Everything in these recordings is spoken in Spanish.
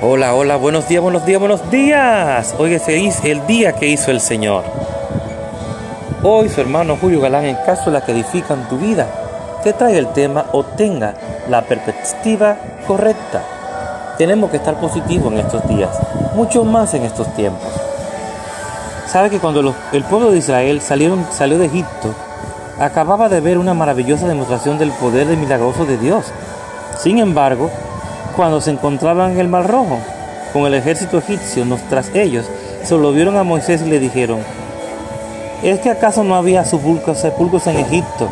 Hola, hola, buenos días, buenos días, buenos días. Hoy es el día que hizo el Señor. Hoy su hermano Julio Galán en cápsulas que edifican tu vida te trae el tema Obtenga la perspectiva correcta. Tenemos que estar positivos en estos días, mucho más en estos tiempos. Sabe que cuando el pueblo de Israel salieron, salió de Egipto, acababa de ver una maravillosa demostración del poder milagroso de Dios. Sin embargo, cuando se encontraban en el Mar Rojo con el ejército egipcio tras ellos, se lo vieron a Moisés y le dijeron, ¿es que acaso no había sepulcros, en Egipto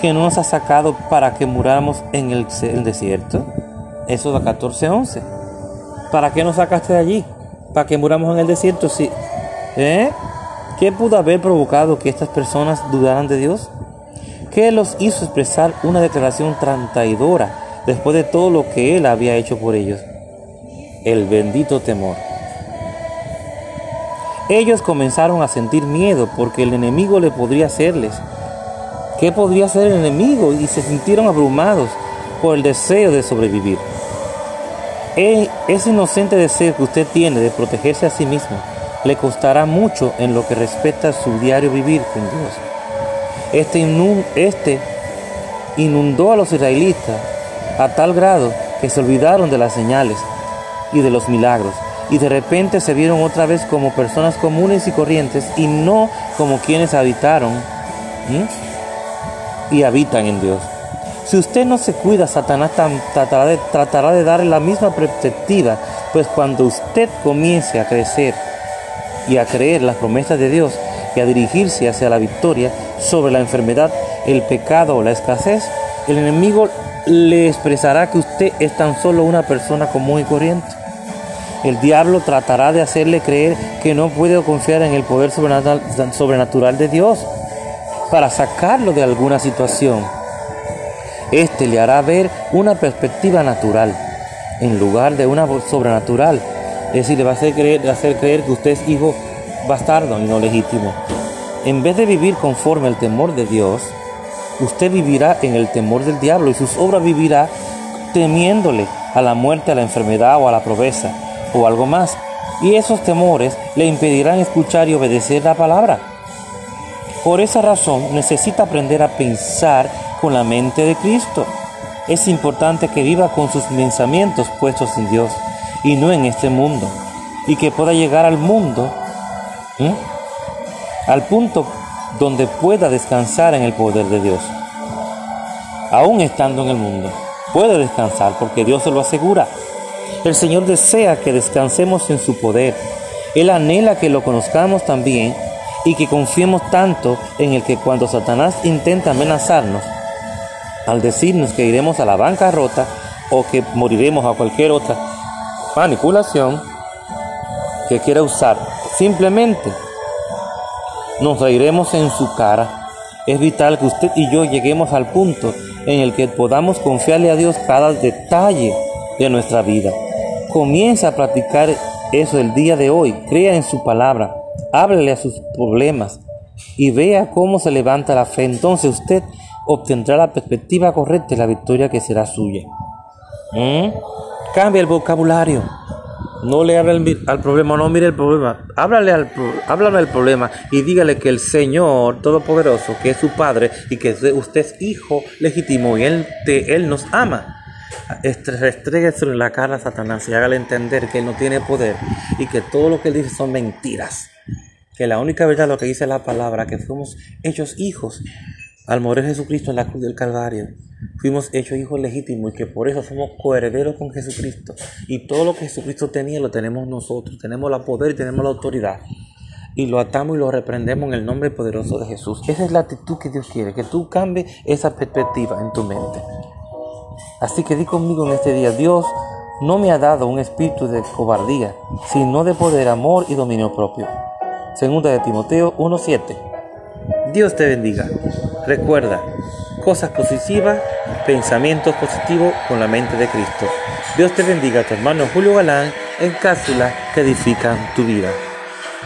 que no nos ha sacado para que muráramos en el, desierto? Eso da 14:11. ¿Para qué nos sacaste de allí? ¿Para que muramos en el desierto? Sí. ¿Eh? ¿Qué pudo haber provocado que estas personas dudaran de Dios? ¿Qué los hizo expresar una declaración traidora después de todo lo que Él había hecho por ellos. El bendito temor. Ellos comenzaron a sentir miedo porque el enemigo le podría hacerles. ¿Qué podría hacer el enemigo? Y se sintieron abrumados por el deseo de sobrevivir. Ese inocente deseo que usted tiene de protegerse a sí mismo le costará mucho en lo que respecta a su diario vivir con Dios. Este, este inundó a los israelitas a tal grado que se olvidaron de las señales y de los milagros y de repente se vieron otra vez como personas comunes y corrientes y no como quienes habitaron y habitan en Dios. Si usted no se cuida, Satanás tratará de, tratará darle la misma perspectiva, pues cuando usted comience a crecer y a creer las promesas de Dios y a dirigirse hacia la victoria sobre la enfermedad, el pecado o la escasez, el enemigo le expresará que usted es tan solo una persona común y corriente. El diablo tratará de hacerle creer que no puede confiar en el poder sobrenatural de Dios para sacarlo de alguna situación. Este le hará ver una perspectiva natural en lugar de una sobrenatural. Es decir, le va a hacer creer, hacer creer que usted es hijo bastardo y no legítimo. En vez de vivir conforme al temor de Dios, usted vivirá en el temor del diablo y sus obras vivirá temiéndole a la muerte, a la enfermedad o a la pobreza o algo más. Y esos temores le impedirán escuchar y obedecer la palabra. Por esa razón necesita aprender a pensar con la mente de Cristo. Es importante que viva con sus pensamientos puestos en Dios y no en este mundo. Y que pueda llegar al mundo, al punto donde pueda descansar en el poder de Dios. Aún estando en el mundo, puede descansar porque Dios se lo asegura. El Señor desea que descansemos en su poder. Él anhela que lo conozcamos también y que confiemos tanto en el que cuando Satanás intenta amenazarnos, al decirnos que iremos a la bancarrota o que moriremos a cualquier otra manipulación que quiera usar, simplemente nos reiremos en su cara. Es vital que usted y yo lleguemos al punto en el que podamos confiarle a Dios cada detalle de nuestra vida. Comienza a practicar eso el día de hoy. Crea en su palabra. Háblele a sus problemas y vea cómo se levanta la fe. Entonces usted obtendrá la perspectiva correcta y la victoria que será suya. ¿Mm? Cambia el vocabulario. No le hable al, problema, no mire el problema. Háblale al, háblale al problema y dígale que el Señor Todopoderoso, que es su Padre y que usted es hijo legítimo y Él, él nos ama. Restregue sobre la cara a Satanás y hágale entender que Él no tiene poder y que todo lo que Él dice son mentiras. Que la única verdad lo que dice la palabra, que fuimos hechos hijos al morir Jesucristo en la cruz del Calvario fuimos hechos hijos legítimos y que por eso somos coherederos con Jesucristo. Y todo lo que Jesucristo tenía lo tenemos nosotros. Tenemos la poder y tenemos la autoridad. Y lo atamos y lo reprendemos en el nombre poderoso de Jesús. Esa es la actitud que Dios quiere, que tú cambies esa perspectiva en tu mente. Así que di conmigo en este día, Dios no me ha dado un espíritu de cobardía, sino de poder, amor y dominio propio. Segunda de Timoteo 1.7. Dios te bendiga. Recuerda, cosas positivas, pensamientos positivos con la mente de Cristo. Dios te bendiga, tu hermano Julio Galán, en cápsulas que edifican tu vida.